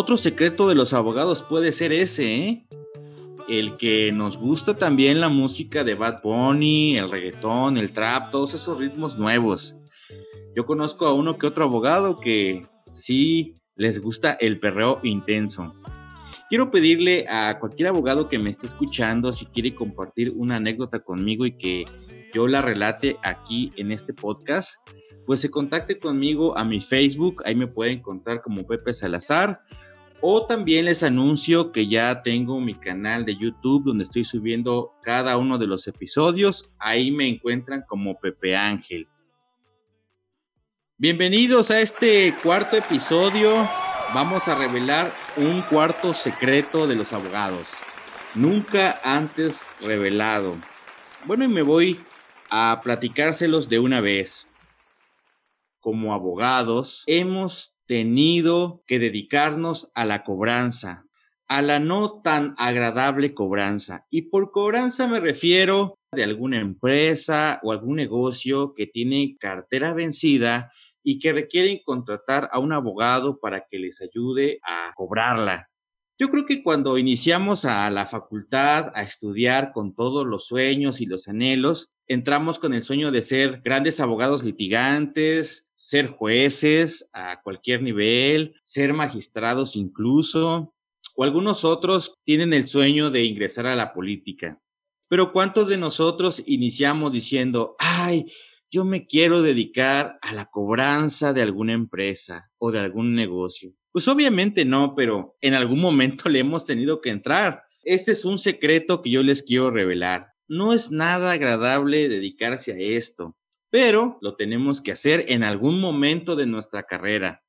Otro secreto de los abogados puede ser ese, ¿eh? El que nos gusta también la música de Bad Bunny, el reggaetón, el trap, todos esos ritmos nuevos. Yo conozco a uno que otro abogado que sí les gusta el perreo intenso. Quiero pedirle a cualquier abogado que me esté escuchando si quiere compartir una anécdota conmigo y que yo la relate aquí en este podcast, pues se contacte conmigo a mi Facebook, ahí me pueden encontrar como Pepe Salazar. O también les anuncio que ya tengo mi canal de YouTube donde estoy subiendo cada uno de los episodios. Ahí me encuentran como Pepe Ángel. Bienvenidos a este cuarto episodio vamos a revelar un cuarto secreto de los abogados, nunca antes revelado. Bueno, y me voy a platicárselos de una vez. Como abogados, hemos tenido que dedicarnos a la cobranza, a la no tan agradable cobranza. Y por cobranza me refiero de alguna empresa o algún negocio que tiene cartera vencida y que requieren contratar a un abogado para que les ayude a cobrarla. Yo creo que cuando iniciamos a la facultad a estudiar con todos los sueños y los anhelos, entramos con el sueño de ser grandes abogados litigantes, ser jueces a cualquier nivel, ser magistrados incluso, o algunos otros tienen el sueño de ingresar a la política. Pero ¿cuántos de nosotros iniciamos diciendo, ay, yo me quiero dedicar a la cobranza de alguna empresa o de algún negocio. Pues obviamente no, pero en algún momento le hemos tenido que entrar. Este es un secreto que yo les quiero revelar. No es nada agradable dedicarse a esto, pero lo tenemos que hacer en algún momento de nuestra carrera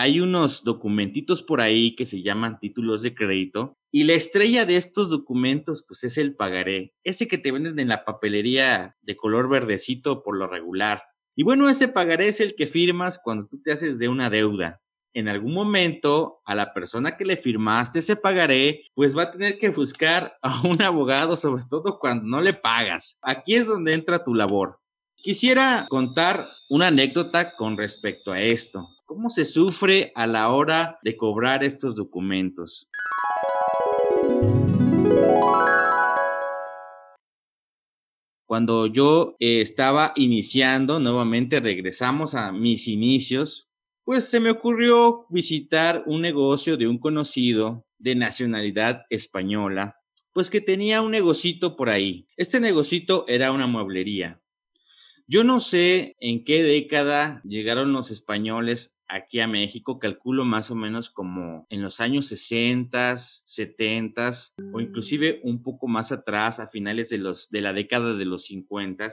hay unos documentitos por ahí que se llaman títulos de crédito y la estrella de estos documentos pues es el pagaré, ese que te venden en la papelería de color verdecito por lo regular. Y bueno, ese pagaré es el que firmas cuando tú te haces de una deuda. En algún momento a la persona que le firmaste ese pagaré pues va a tener que buscar a un abogado sobre todo cuando no le pagas. Aquí es donde entra tu labor. Quisiera contar una anécdota con respecto a esto. ¿Cómo se sufre a la hora de cobrar estos documentos? Cuando yo eh, estaba iniciando, nuevamente regresamos a mis inicios, pues se me ocurrió visitar un negocio de un conocido de nacionalidad española, pues que tenía un negocito por ahí. Este negocito era una mueblería. Yo no sé en qué década llegaron los españoles aquí a México, calculo más o menos como en los años 60, 70 o inclusive un poco más atrás, a finales de, los, de la década de los 50.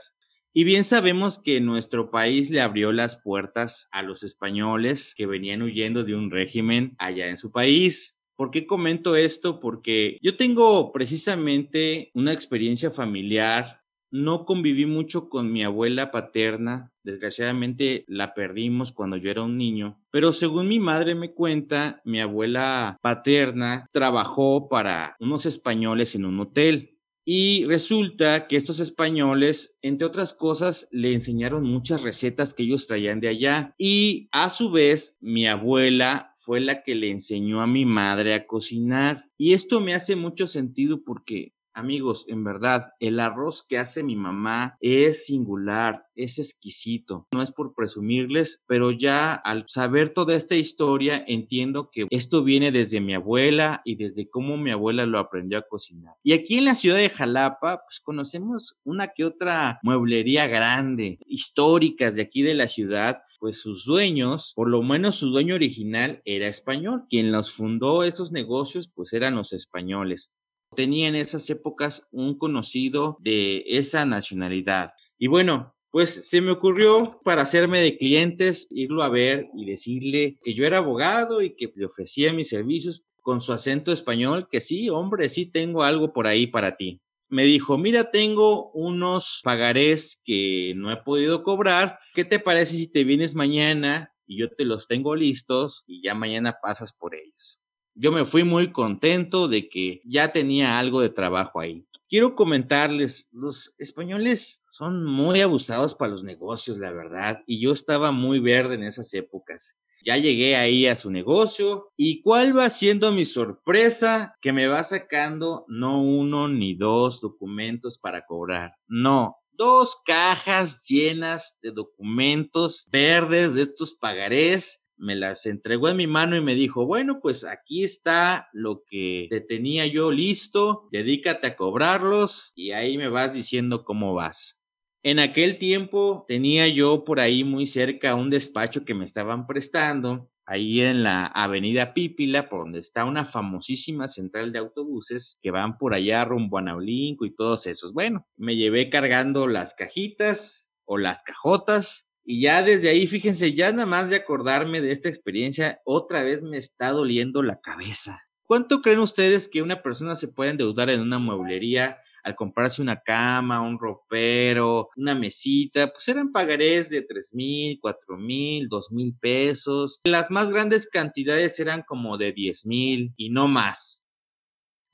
Y bien sabemos que nuestro país le abrió las puertas a los españoles que venían huyendo de un régimen allá en su país. ¿Por qué comento esto? Porque yo tengo precisamente una experiencia familiar no conviví mucho con mi abuela paterna, desgraciadamente la perdimos cuando yo era un niño, pero según mi madre me cuenta, mi abuela paterna trabajó para unos españoles en un hotel. Y resulta que estos españoles, entre otras cosas, le enseñaron muchas recetas que ellos traían de allá. Y a su vez, mi abuela fue la que le enseñó a mi madre a cocinar. Y esto me hace mucho sentido porque Amigos, en verdad, el arroz que hace mi mamá es singular, es exquisito. No es por presumirles, pero ya al saber toda esta historia entiendo que esto viene desde mi abuela y desde cómo mi abuela lo aprendió a cocinar. Y aquí en la ciudad de Jalapa, pues conocemos una que otra mueblería grande, históricas de aquí de la ciudad, pues sus dueños, por lo menos su dueño original era español. Quien los fundó esos negocios, pues eran los españoles tenía en esas épocas un conocido de esa nacionalidad. Y bueno, pues se me ocurrió para hacerme de clientes, irlo a ver y decirle que yo era abogado y que le ofrecía mis servicios con su acento español, que sí, hombre, sí tengo algo por ahí para ti. Me dijo, mira, tengo unos pagarés que no he podido cobrar. ¿Qué te parece si te vienes mañana y yo te los tengo listos y ya mañana pasas por ellos? Yo me fui muy contento de que ya tenía algo de trabajo ahí. Quiero comentarles, los españoles son muy abusados para los negocios, la verdad, y yo estaba muy verde en esas épocas. Ya llegué ahí a su negocio y cuál va siendo mi sorpresa que me va sacando no uno ni dos documentos para cobrar. No, dos cajas llenas de documentos verdes de estos pagarés. Me las entregó en mi mano y me dijo, bueno, pues aquí está lo que te tenía yo listo, dedícate a cobrarlos y ahí me vas diciendo cómo vas. En aquel tiempo tenía yo por ahí muy cerca un despacho que me estaban prestando, ahí en la avenida Pípila, por donde está una famosísima central de autobuses que van por allá rumbo a Naulinco y todos esos. Bueno, me llevé cargando las cajitas o las cajotas y ya desde ahí, fíjense, ya nada más de acordarme de esta experiencia, otra vez me está doliendo la cabeza. ¿Cuánto creen ustedes que una persona se puede endeudar en una mueblería al comprarse una cama, un ropero, una mesita, pues eran pagarés de tres mil, cuatro mil, dos mil pesos. Las más grandes cantidades eran como de diez mil y no más.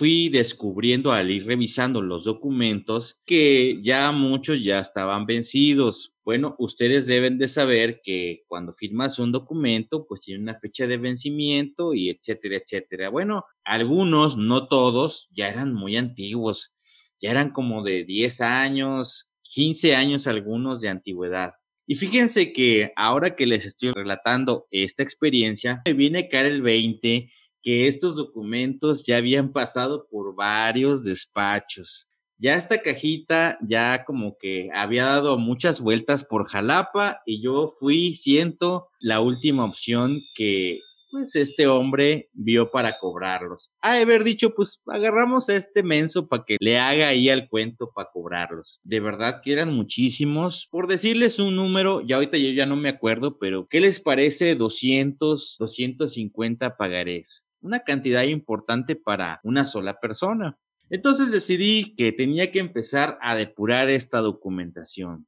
Fui descubriendo al ir revisando los documentos que ya muchos ya estaban vencidos. Bueno, ustedes deben de saber que cuando firmas un documento, pues tiene una fecha de vencimiento y etcétera, etcétera. Bueno, algunos, no todos, ya eran muy antiguos ya eran como de 10 años, 15 años algunos de antigüedad. Y fíjense que ahora que les estoy relatando esta experiencia, me viene a caer el 20 que estos documentos ya habían pasado por varios despachos. Ya esta cajita ya como que había dado muchas vueltas por Jalapa y yo fui, siento, la última opción que pues este hombre vio para cobrarlos. A haber dicho, pues agarramos a este menso para que le haga ahí al cuento para cobrarlos. De verdad que eran muchísimos. Por decirles un número, ya ahorita yo ya no me acuerdo, pero ¿qué les parece 200, 250 pagarés? Una cantidad importante para una sola persona. Entonces decidí que tenía que empezar a depurar esta documentación.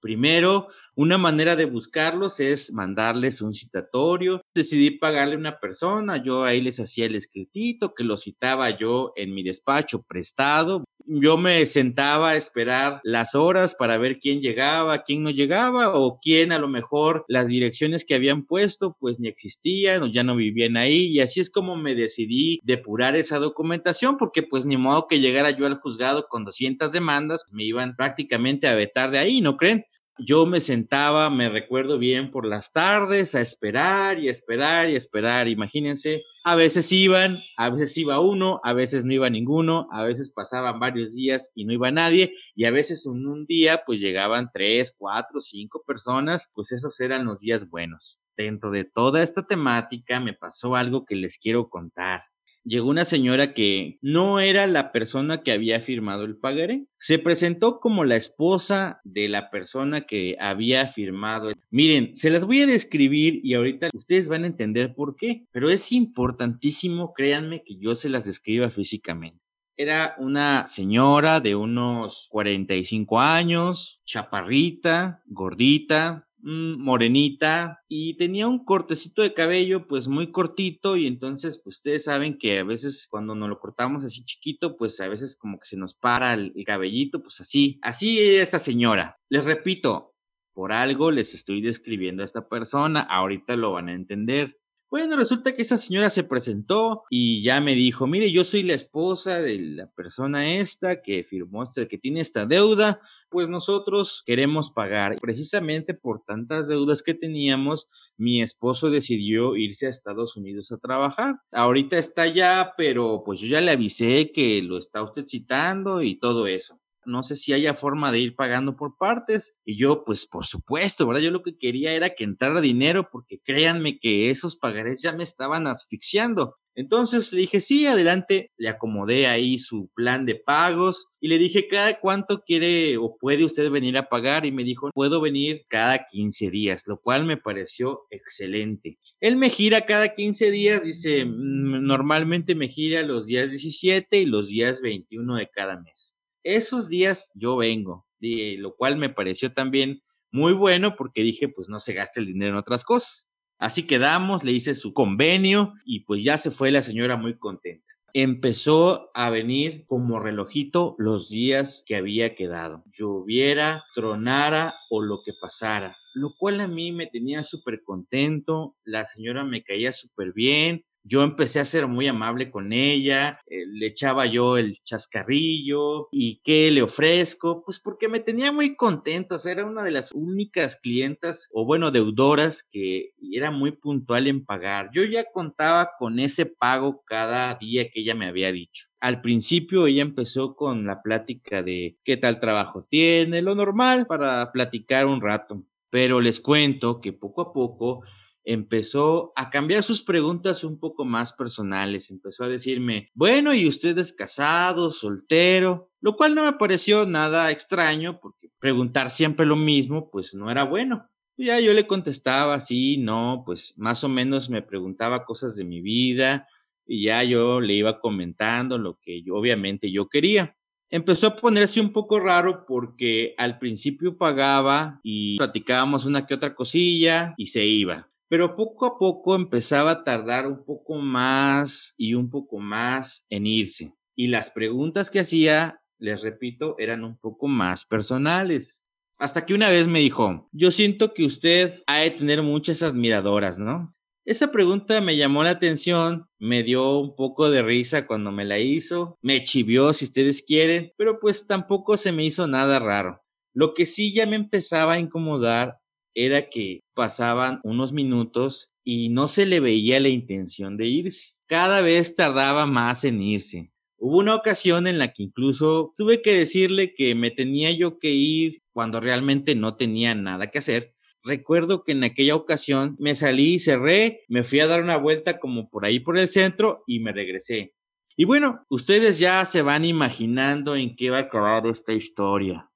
Primero, una manera de buscarlos es mandarles un citatorio. Decidí pagarle a una persona, yo ahí les hacía el escritito que lo citaba yo en mi despacho prestado. Yo me sentaba a esperar las horas para ver quién llegaba, quién no llegaba o quién a lo mejor las direcciones que habían puesto pues ni existían o ya no vivían ahí y así es como me decidí depurar esa documentación porque pues ni modo que llegara yo al juzgado con 200 demandas, me iban prácticamente a vetar de ahí, ¿no creen? Yo me sentaba, me recuerdo bien, por las tardes a esperar y esperar y esperar. Imagínense, a veces iban, a veces iba uno, a veces no iba ninguno, a veces pasaban varios días y no iba nadie, y a veces en un día pues llegaban tres, cuatro, cinco personas, pues esos eran los días buenos. Dentro de toda esta temática me pasó algo que les quiero contar llegó una señora que no era la persona que había firmado el pagaré. Se presentó como la esposa de la persona que había firmado. Miren, se las voy a describir y ahorita ustedes van a entender por qué, pero es importantísimo, créanme, que yo se las describa físicamente. Era una señora de unos 45 años, chaparrita, gordita, morenita y tenía un cortecito de cabello pues muy cortito y entonces pues ustedes saben que a veces cuando nos lo cortamos así chiquito pues a veces como que se nos para el, el cabellito pues así, así esta señora. Les repito, por algo les estoy describiendo a esta persona, ahorita lo van a entender. Bueno, resulta que esa señora se presentó y ya me dijo, mire, yo soy la esposa de la persona esta que firmó, este, que tiene esta deuda, pues nosotros queremos pagar. Precisamente por tantas deudas que teníamos, mi esposo decidió irse a Estados Unidos a trabajar. Ahorita está allá, pero pues yo ya le avisé que lo está usted citando y todo eso no sé si haya forma de ir pagando por partes. Y yo, pues por supuesto, ¿verdad? Yo lo que quería era que entrara dinero porque créanme que esos pagarés ya me estaban asfixiando. Entonces le dije, sí, adelante, le acomodé ahí su plan de pagos y le dije, ¿cada cuánto quiere o puede usted venir a pagar? Y me dijo, puedo venir cada 15 días, lo cual me pareció excelente. Él me gira cada 15 días, dice, mm, normalmente me gira los días 17 y los días 21 de cada mes esos días yo vengo, lo cual me pareció también muy bueno porque dije, pues no se gaste el dinero en otras cosas. Así quedamos, le hice su convenio y pues ya se fue la señora muy contenta. Empezó a venir como relojito los días que había quedado. Lloviera, tronara o lo que pasara. lo cual a mí me tenía súper contento, la señora me caía súper bien, yo empecé a ser muy amable con ella, eh, le echaba yo el chascarrillo y qué le ofrezco, pues porque me tenía muy contento, o sea, era una de las únicas clientas o bueno, deudoras que era muy puntual en pagar. Yo ya contaba con ese pago cada día que ella me había dicho. Al principio ella empezó con la plática de qué tal trabajo tiene, lo normal para platicar un rato. Pero les cuento que poco a poco empezó a cambiar sus preguntas un poco más personales. Empezó a decirme, bueno, ¿y usted es casado, soltero? Lo cual no me pareció nada extraño porque preguntar siempre lo mismo, pues no era bueno. ya yo le contestaba, sí, no, pues más o menos me preguntaba cosas de mi vida y ya yo le iba comentando lo que yo, obviamente yo quería. Empezó a ponerse un poco raro porque al principio pagaba y platicábamos una que otra cosilla y se iba pero poco a poco empezaba a tardar un poco más y un poco más en irse. Y las preguntas que hacía, les repito, eran un poco más personales. Hasta que una vez me dijo, yo siento que usted ha de tener muchas admiradoras, ¿no? Esa pregunta me llamó la atención, me dio un poco de risa cuando me la hizo, me chivió si ustedes quieren, pero pues tampoco se me hizo nada raro. Lo que sí ya me empezaba a incomodar era que pasaban unos minutos y no se le veía la intención de irse. Cada vez tardaba más en irse. Hubo una ocasión en la que incluso tuve que decirle que me tenía yo que ir cuando realmente no tenía nada que hacer. Recuerdo que en aquella ocasión me salí, cerré, me fui a dar una vuelta como por ahí por el centro y me regresé. Y bueno, ustedes ya se van imaginando en qué va a acabar esta historia.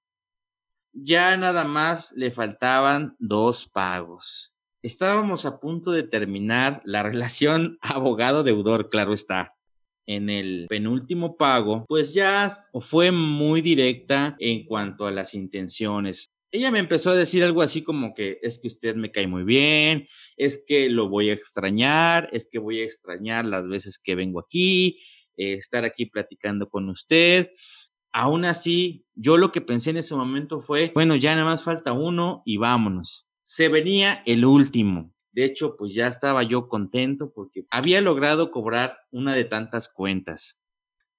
Ya nada más le faltaban dos pagos. Estábamos a punto de terminar la relación abogado-deudor, claro está. En el penúltimo pago, pues ya fue muy directa en cuanto a las intenciones. Ella me empezó a decir algo así como que es que usted me cae muy bien, es que lo voy a extrañar, es que voy a extrañar las veces que vengo aquí, eh, estar aquí platicando con usted. Aún así, yo lo que pensé en ese momento fue, bueno, ya nada más falta uno y vámonos. Se venía el último. De hecho, pues ya estaba yo contento porque había logrado cobrar una de tantas cuentas.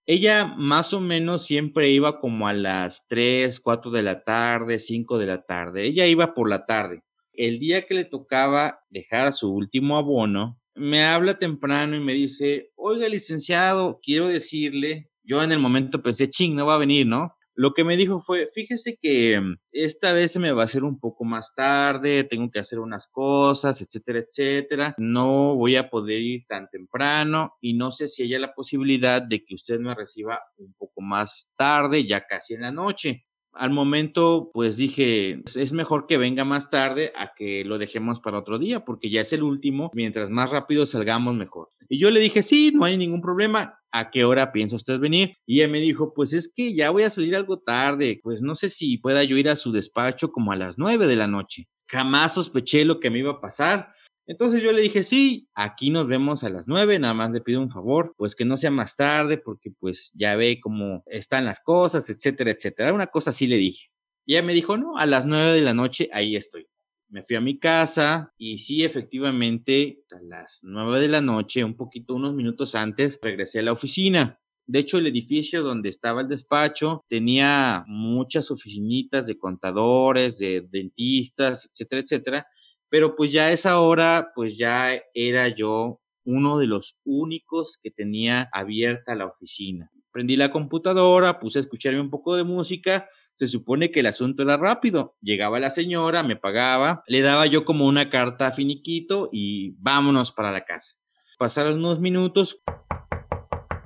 Ella más o menos siempre iba como a las 3, 4 de la tarde, 5 de la tarde. Ella iba por la tarde. El día que le tocaba dejar su último abono, me habla temprano y me dice, oiga licenciado, quiero decirle yo en el momento pensé, ching, no va a venir, ¿no? Lo que me dijo fue, fíjese que mm, esta vez se me va a hacer un poco más tarde, tengo que hacer unas cosas, etcétera, etcétera. No voy a poder ir tan temprano y no sé si haya la posibilidad de que usted me reciba un poco más tarde, ya casi en la noche. Al momento, pues dije, es mejor que venga más tarde a que lo dejemos para otro día, porque ya es el último. Mientras más rápido salgamos, mejor. Y yo le dije, sí, no hay ningún problema. ¿A qué hora piensa usted venir? Y ella me dijo, pues es que ya voy a salir algo tarde. Pues no sé si pueda yo ir a su despacho como a las nueve de la noche. Jamás sospeché lo que me iba a pasar. Entonces yo le dije, sí, aquí nos vemos a las nueve, nada más le pido un favor, pues que no sea más tarde, porque pues ya ve cómo están las cosas, etcétera, etcétera. Una cosa así le dije. Y ella me dijo, no, a las nueve de la noche ahí estoy. Me fui a mi casa y sí, efectivamente, a las nueve de la noche, un poquito, unos minutos antes, regresé a la oficina. De hecho, el edificio donde estaba el despacho tenía muchas oficinitas de contadores, de dentistas, etcétera, etcétera pero pues ya a esa hora, pues ya era yo uno de los únicos que tenía abierta la oficina. Prendí la computadora, puse a escucharme un poco de música. Se supone que el asunto era rápido. Llegaba la señora, me pagaba, le daba yo como una carta a finiquito y vámonos para la casa. Pasaron unos minutos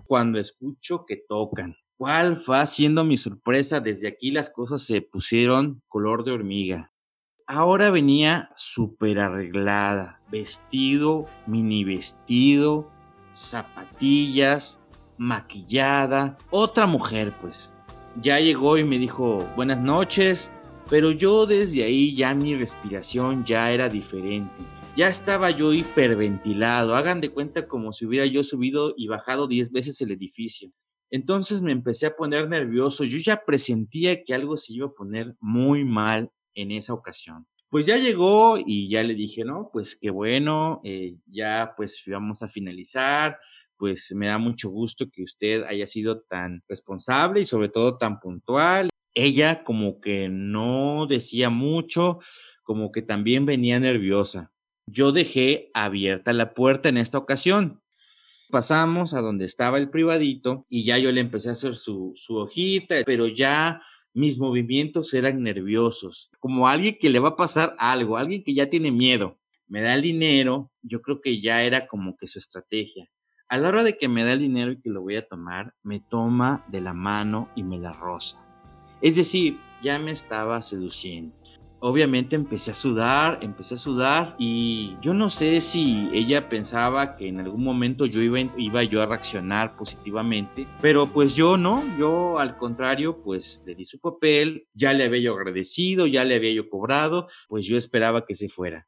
cuando escucho que tocan. ¿Cuál fue siendo mi sorpresa? Desde aquí las cosas se pusieron color de hormiga. Ahora venía súper arreglada, vestido, mini vestido, zapatillas, maquillada, otra mujer pues. Ya llegó y me dijo buenas noches, pero yo desde ahí ya mi respiración ya era diferente. Ya estaba yo hiperventilado, hagan de cuenta como si hubiera yo subido y bajado 10 veces el edificio. Entonces me empecé a poner nervioso, yo ya presentía que algo se iba a poner muy mal en esa ocasión. Pues ya llegó y ya le dije, no, pues qué bueno, eh, ya pues vamos a finalizar, pues me da mucho gusto que usted haya sido tan responsable y sobre todo tan puntual. Ella como que no decía mucho, como que también venía nerviosa. Yo dejé abierta la puerta en esta ocasión. Pasamos a donde estaba el privadito y ya yo le empecé a hacer su, su hojita, pero ya mis movimientos eran nerviosos, como alguien que le va a pasar algo, alguien que ya tiene miedo. Me da el dinero, yo creo que ya era como que su estrategia. A la hora de que me da el dinero y que lo voy a tomar, me toma de la mano y me la rosa. Es decir, ya me estaba seduciendo obviamente empecé a sudar, empecé a sudar y yo no sé si ella pensaba que en algún momento yo iba, yo a reaccionar positivamente, pero pues yo no, yo al contrario pues le di su papel, ya le había yo agradecido, ya le había yo cobrado, pues yo esperaba que se fuera.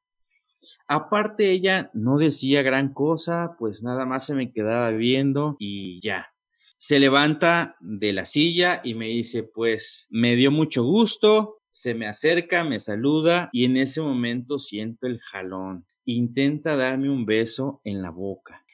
Aparte ella no decía gran cosa, pues nada más se me quedaba viendo y ya. Se levanta de la silla y me dice, pues me dio mucho gusto, se me acerca, me saluda y en ese momento siento el jalón. Intenta darme un beso en la boca.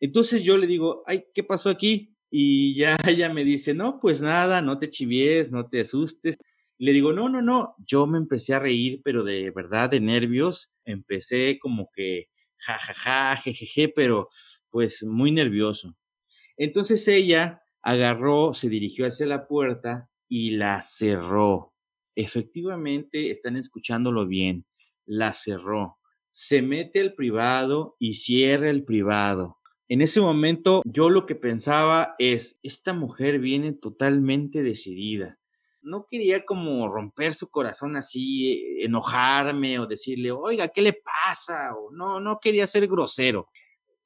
Entonces yo le digo, ay, ¿qué pasó aquí? Y ya ella me dice, no, pues nada, no te chivies, no te asustes. le digo, no, no, no, yo me empecé a reír, pero de verdad, de nervios, empecé como que, jajaja, jejeje, pero pues muy nervioso. Entonces ella agarró, se dirigió hacia la puerta y la cerró. Efectivamente, están escuchándolo bien, la cerró. Se mete al privado y cierra el privado. En ese momento yo lo que pensaba es, esta mujer viene totalmente decidida. No quería como romper su corazón así, eh, enojarme o decirle, oiga, ¿qué le pasa? O no, no quería ser grosero.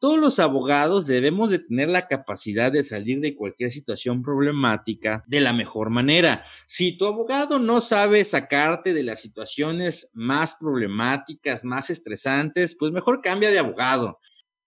Todos los abogados debemos de tener la capacidad de salir de cualquier situación problemática de la mejor manera. Si tu abogado no sabe sacarte de las situaciones más problemáticas, más estresantes, pues mejor cambia de abogado.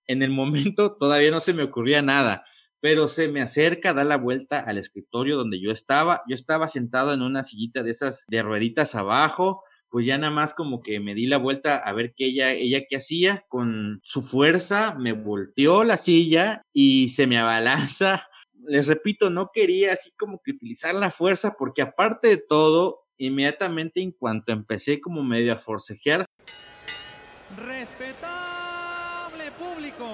En el momento todavía no se me ocurría nada, pero se me acerca, da la vuelta al escritorio donde yo estaba. Yo estaba sentado en una sillita de esas de rueditas abajo pues ya nada más como que me di la vuelta a ver qué ella, ella qué hacía. Con su fuerza me volteó la silla y se me abalanza. Les repito, no quería así como que utilizar la fuerza porque aparte de todo, inmediatamente en cuanto empecé como medio a forcejear. Respetable público,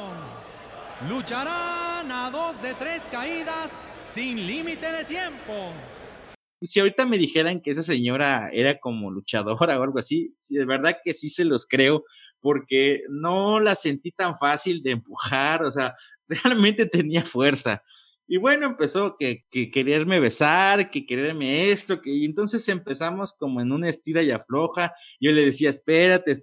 lucharán a dos de tres caídas sin límite de tiempo si ahorita me dijeran que esa señora era como luchadora o algo así, de verdad que sí se los creo, porque no la sentí tan fácil de empujar, o sea, realmente tenía fuerza. Y bueno, empezó que, que quererme besar, que quererme esto, que y entonces empezamos como en una estira y afloja. Yo le decía, espérate.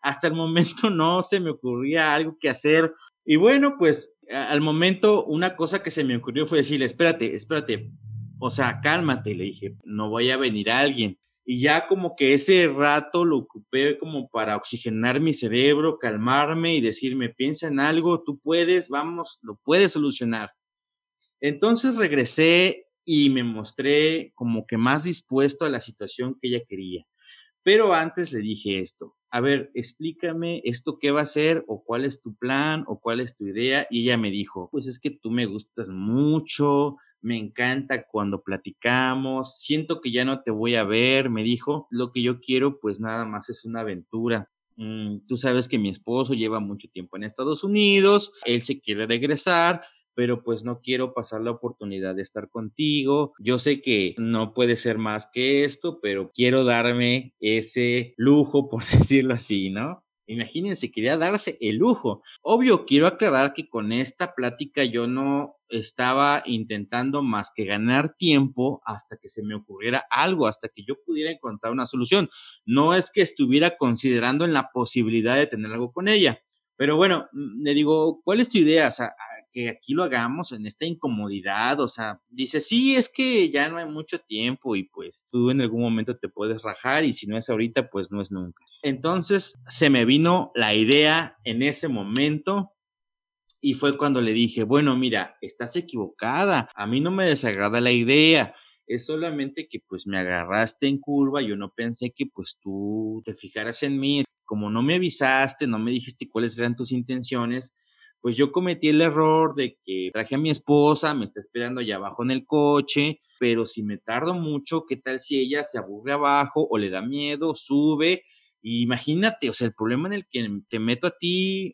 Hasta el momento no se me ocurría algo que hacer. Y bueno, pues al momento una cosa que se me ocurrió fue decirle, espérate, espérate, o sea, cálmate, le dije, no voy a venir alguien. Y ya como que ese rato lo ocupé como para oxigenar mi cerebro, calmarme y decirme, piensa en algo, tú puedes, vamos, lo puedes solucionar. Entonces regresé y me mostré como que más dispuesto a la situación que ella quería. Pero antes le dije esto, a ver, explícame esto qué va a ser o cuál es tu plan o cuál es tu idea. Y ella me dijo, pues es que tú me gustas mucho, me encanta cuando platicamos, siento que ya no te voy a ver, me dijo, lo que yo quiero pues nada más es una aventura. Mm, tú sabes que mi esposo lleva mucho tiempo en Estados Unidos, él se quiere regresar, pero pues no quiero pasar la oportunidad de estar contigo. Yo sé que no puede ser más que esto, pero quiero darme ese lujo, por decirlo así, ¿no? Imagínense, quería darse el lujo. Obvio, quiero aclarar que con esta plática yo no estaba intentando más que ganar tiempo hasta que se me ocurriera algo, hasta que yo pudiera encontrar una solución. No es que estuviera considerando en la posibilidad de tener algo con ella. Pero bueno, mm, le digo, ¿cuál es tu idea? O sea, que aquí lo hagamos en esta incomodidad, o sea, dice, sí, es que ya no hay mucho tiempo y pues tú en algún momento te puedes rajar y si no es ahorita, pues no es nunca. Entonces se me vino la idea en ese momento Y fue cuando le dije, bueno, mira, estás equivocada, a mí no me desagrada la idea, es solamente que pues me agarraste en curva, yo no pensé que pues tú te fijaras en mí, como no me avisaste, no me dijiste cuáles eran tus intenciones, pues yo cometí el error de que traje a mi esposa, me está esperando allá abajo en el coche, pero si me tardo mucho, ¿qué tal si ella se aburre abajo o le da miedo, sube? imagínate, o sea, el problema en el que te meto a ti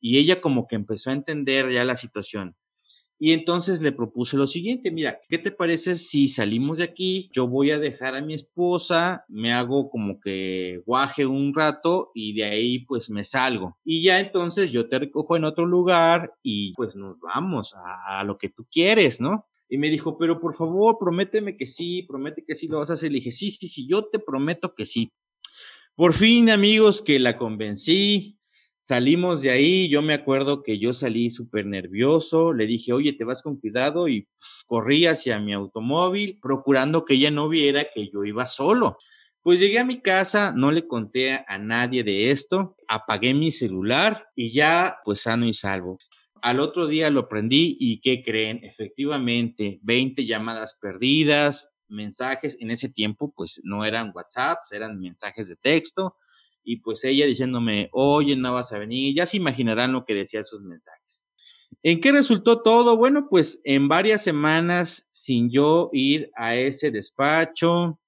y ella como que empezó a entender ya la situación. Y entonces le propuse lo siguiente, mira, ¿qué te parece si salimos de aquí? Yo voy a dejar a mi esposa, me hago como que guaje un rato y de ahí pues me salgo. Y ya entonces yo te recojo en otro lugar y pues nos vamos a, lo que tú quieres, ¿no? Y me dijo, pero por favor, prométeme que sí, promete que sí lo vas a hacer. Le dije, sí, sí, sí, yo te prometo que sí. Por fin, amigos, que la convencí, Salimos de ahí, yo me acuerdo que yo salí súper nervioso, le dije, oye, te vas con cuidado y corrí hacia mi automóvil, procurando que ella no viera que yo iba solo. Pues llegué a mi casa, no le conté a nadie de esto, apagué mi celular y ya, pues sano y salvo. Al otro día lo prendí y ¿qué creen? Efectivamente, 20 llamadas perdidas, mensajes, en ese tiempo pues no eran WhatsApp, eran mensajes de texto y pues ella diciéndome, oye, no vas a venir, ya se imaginarán lo que decía esos mensajes. ¿En qué resultó todo? Bueno, pues en varias semanas sin yo ir a ese despacho,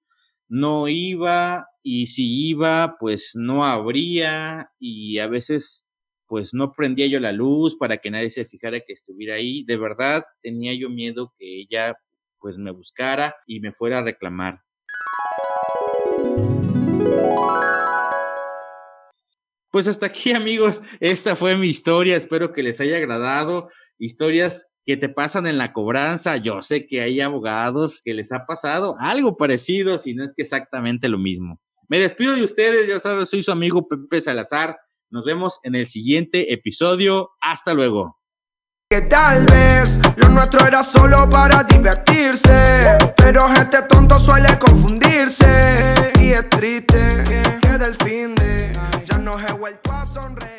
no iba y si iba, pues no habría y a veces pues no prendía yo la luz para que nadie se fijara que estuviera ahí. De verdad tenía yo miedo que ella pues me buscara y me fuera a reclamar. Pues hasta aquí amigos, esta fue mi historia, espero que les haya agradado. Historias que te pasan en la cobranza. Yo sé que hay abogados que les ha pasado algo parecido, si no es que exactamente lo mismo. Me despido de ustedes, ya saben, soy su amigo Pepe Salazar. Nos vemos en el siguiente episodio. Hasta luego. Que tal vez lo nuestro era solo para divertirse, pero gente tonto suele confundirse y es triste que del fin nos he vuelto a sonreír.